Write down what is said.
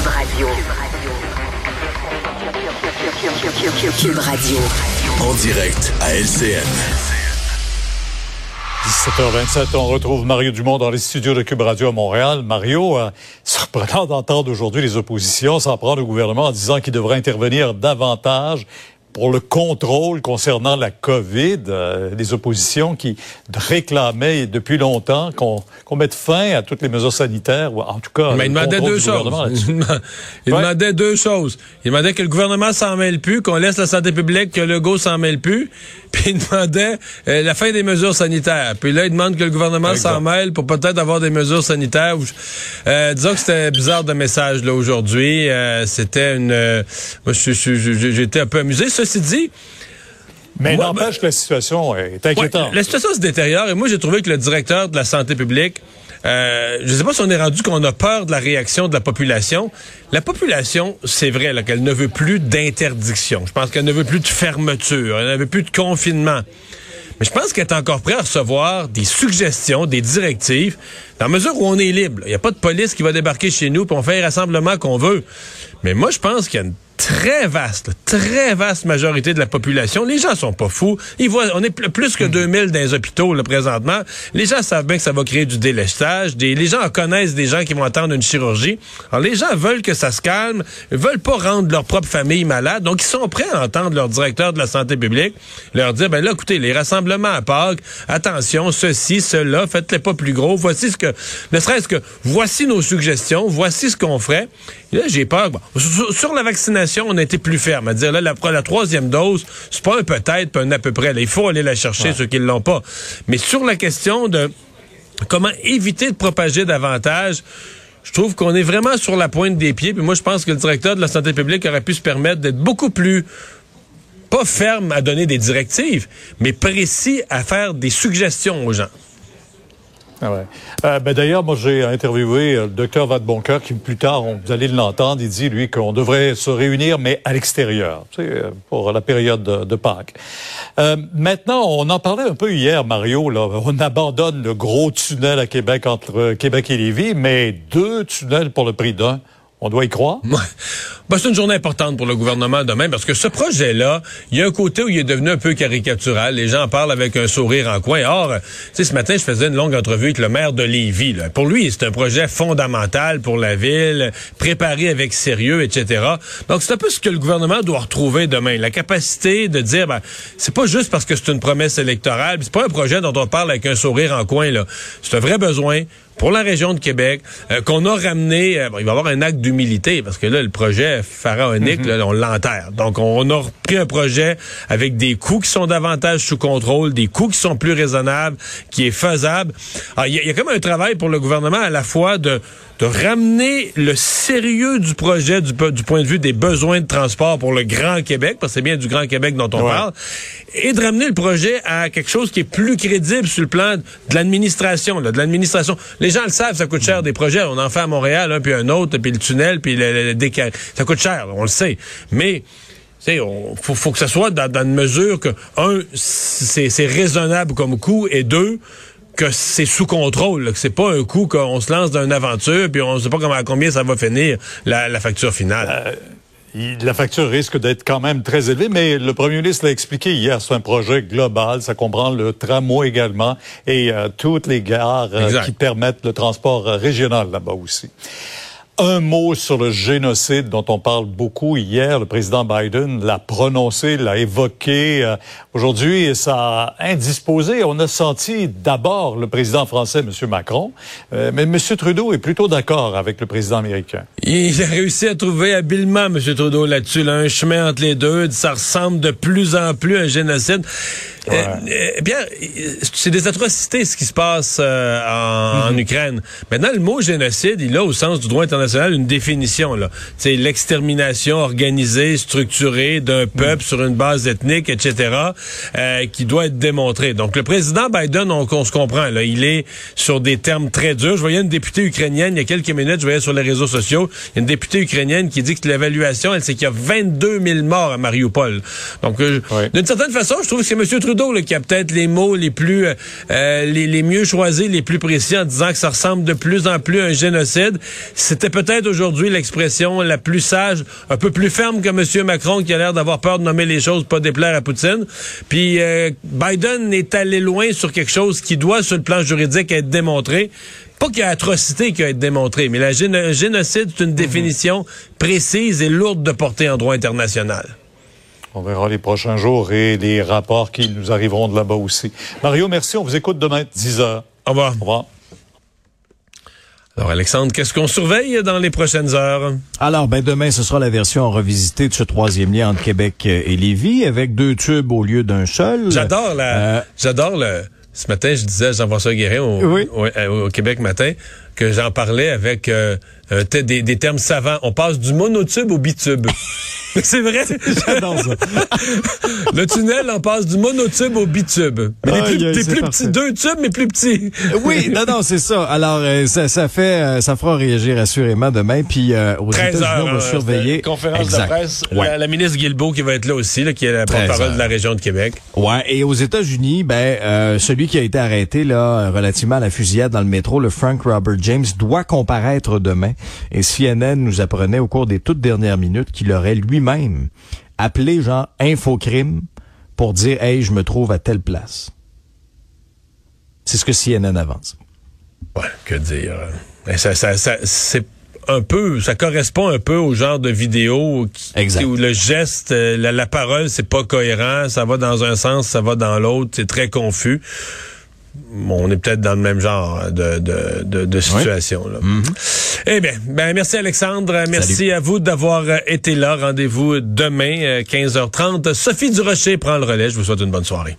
Cube Radio. Cube Radio. En direct à LCN. 17h27, on retrouve Mario Dumont dans les studios de Cube Radio à Montréal. Mario, euh, surprenant d'entendre aujourd'hui les oppositions s'en prendre au gouvernement en disant qu'il devrait intervenir davantage pour le contrôle concernant la COVID, euh, des oppositions qui réclamaient depuis longtemps qu'on mette fin à toutes les mesures sanitaires, ou en tout cas. Mais il demandait deux choses. il demandait deux choses. Il demandait que le gouvernement s'en mêle plus, qu'on laisse la santé publique, que le go s'en mêle plus, puis il demandait euh, la fin des mesures sanitaires. Puis là, il demande que le gouvernement s'en mêle pour peut-être avoir des mesures sanitaires. Euh, disons que c'était bizarre de message là aujourd'hui. Euh, c'était une. Euh, moi, j'étais un peu amusé. Ceci dit. Mais n'empêche que la situation est inquiétante. la situation se détériore et moi j'ai trouvé que le directeur de la santé publique, euh, je ne sais pas si on est rendu qu'on a peur de la réaction de la population. La population, c'est vrai qu'elle ne veut plus d'interdiction. Je pense qu'elle ne veut plus de fermeture, elle ne veut plus de confinement. Mais je pense qu'elle est encore prête à recevoir des suggestions, des directives, dans la mesure où on est libre. Il n'y a pas de police qui va débarquer chez nous pour on fait un rassemblement qu'on veut. Mais moi, je pense qu'il y a une très vaste, très vaste majorité de la population. Les gens sont pas fous. Ils voient, on est plus que 2000 dans les hôpitaux là, présentement. Les gens savent bien que ça va créer du délestage. Des, les gens connaissent des gens qui vont attendre une chirurgie. Alors les gens veulent que ça se calme, ils veulent pas rendre leur propre famille malade. Donc ils sont prêts à entendre leur directeur de la santé publique leur dire ben là écoutez, les rassemblements à Pâques, attention, ceci, cela, faites-les pas plus gros. Voici ce que ne serait-ce que voici nos suggestions, voici ce qu'on ferait. là j'ai peur. sur la vaccination on a été plus ferme à dire là la, la troisième dose, c'est pas un peut-être, pas un à peu près. il faut aller la chercher ceux qui ne l'ont pas. Mais sur la question de comment éviter de propager davantage, je trouve qu'on est vraiment sur la pointe des pieds. Puis moi, je pense que le directeur de la santé publique aurait pu se permettre d'être beaucoup plus pas ferme à donner des directives, mais précis à faire des suggestions aux gens. Ah. Euh, ben D'ailleurs, moi, j'ai interviewé euh, le docteur Vadeboncoeur qui, plus tard, vous allez l'entendre, il dit, lui, qu'on devrait se réunir, mais à l'extérieur, euh, pour la période de, de Pâques. Euh, maintenant, on en parlait un peu hier, Mario, là, on abandonne le gros tunnel à Québec entre Québec et Lévis, mais deux tunnels pour le prix d'un. On doit y croire? Ben, c'est une journée importante pour le gouvernement demain parce que ce projet-là, il y a un côté où il est devenu un peu caricatural. Les gens en parlent avec un sourire en coin. Or, sais, ce matin, je faisais une longue entrevue avec le maire de Lévis. Là. Pour lui, c'est un projet fondamental pour la ville, préparé avec sérieux, etc. Donc, c'est un peu ce que le gouvernement doit retrouver demain. La capacité de dire, ben, c'est pas juste parce que c'est une promesse électorale, c'est pas un projet dont on parle avec un sourire en coin. C'est un vrai besoin pour la région de Québec, euh, qu'on a ramené, euh, il va y avoir un acte d'humilité, parce que là, le projet pharaonique, mhm. là, on l'enterre. Donc, on a repris un projet avec des coûts qui sont davantage sous contrôle, des coûts qui sont plus raisonnables, qui est faisable. Il y, y, a comme un travail pour le gouvernement à la fois de de ramener le sérieux du projet du, du, point de vue des besoins de transport pour le Grand Québec, parce que c'est bien du Grand Québec dont on parle, et de ramener le projet à quelque chose qui est plus crédible sur le plan de l'administration, de l'administration. Les gens le savent, ça coûte cher des projets. On en fait à Montréal, un puis un autre, puis le tunnel, puis le, le, ça coûte cher, on le sait. Mais il faut, faut que ça soit dans, dans une mesure que, un, c'est raisonnable comme coût, et deux, que c'est sous contrôle, que c'est pas un coup qu'on se lance dans une aventure puis on ne sait pas comment, à combien ça va finir la, facture finale. Euh, la facture risque d'être quand même très élevée, mais le premier ministre l'a expliqué hier, c'est un projet global, ça comprend le tramway également et euh, toutes les gares euh, qui permettent le transport régional là-bas aussi un mot sur le génocide dont on parle beaucoup hier. Le président Biden l'a prononcé, l'a évoqué. Euh, aujourd'hui, ça a indisposé. On a senti d'abord le président français, M. Macron, euh, mais M. Trudeau est plutôt d'accord avec le président américain. Il a réussi à trouver habilement, M. Trudeau, là-dessus, un chemin entre les deux. Ça ressemble de plus en plus à un génocide. Eh bien, c'est des atrocités ce qui se passe euh, en, mm-hmm. Ukraine. Maintenant, le mot génocide, il a au sens du droit international une définition. là. C'est l'extermination organisée, structurée d'un mm. peuple sur une base ethnique, etc., euh, qui doit être démontrée. Donc, le président Biden, on, on, se comprend, là, il est sur des termes très durs. Je voyais une députée ukrainienne il y a quelques minutes, je voyais sur les réseaux sociaux, une députée ukrainienne qui dit que l'évaluation, elle, c'est qu'il y a 22 000 morts à Mariupol. Donc, d'une certaine façon, je trouve que c'est M. Trudeau qui a peut-être les mots les plus euh, les, les, mieux choisis, les plus précis en disant que ça ressemble de plus en plus à un génocide. C'était peut-être aujourd'hui l'expression la plus sage, un peu plus ferme que M. Macron qui a l'air d'avoir peur de nommer les choses, pas déplaire à Poutine. Puis Biden est allé loin sur quelque chose qui doit, sur le plan juridique, être démontré. Pas qu'il y a atrocité qui a été démontrée, mais la génocide, c'est une mhm. définition précise et lourde de portée en droit international. On verra les prochains jours et les rapports qui nous arriveront de là-bas aussi. Mario, merci. On vous écoute demain, 10 heures. Au revoir. Au revoir. Alors, Alexandre, qu'est-ce qu'on surveille dans les prochaines heures? Alors, ben, demain, ce sera la version revisitée de ce troisième lien entre Québec et Lévis avec deux tubes au lieu d'un seul. J'adore la, euh, j'adore le, ce matin, je disais à Jean-François Guérin au, au, Québec matin que j'en parlais avec euh, euh, des, des, termes savants. On passe du monotube au bitube. c'est vrai. J'adore ça. le tunnel, on passe du monotube au bitube. Mais les plus, plus petits, deux tubes, mais plus petits. oui, non, non, c'est ça. Alors, euh, ça, ça fait, ça fera réagir assurément demain. Puis, aux États-Unis, on va surveiller. Conférence de presse. La, ministre Guilbeault qui va être là aussi, là, qui est la porte-parole de la région de Québec. Ouais. Et aux États-Unis, ben, celui qui a été arrêté là, relativement à la fusillade dans le métro, le Frank Robert James doit comparaître demain. Et CNN nous apprenait au cours des toutes dernières minutes qu'il aurait lui-même appelé genre infocrime pour dire hey je me trouve à telle place. C'est ce que CNN avance. Ouais, que dire. Ça, ça, ça c'est un peu, ça correspond un peu au genre de vidéo où le geste, euh, la, la parole, c'est pas cohérent, ça va dans un sens, ça va dans l'autre, c'est très confus on est peut-être dans le même genre de, de, de, situation. Là. Mm-hmm. Eh bien, ben merci Alexandre. Merci à vous d'avoir été là. Rendez-vous demain, 15h30. Euh, Sophie Durocher prend le relais. Je vous souhaite une bonne soirée.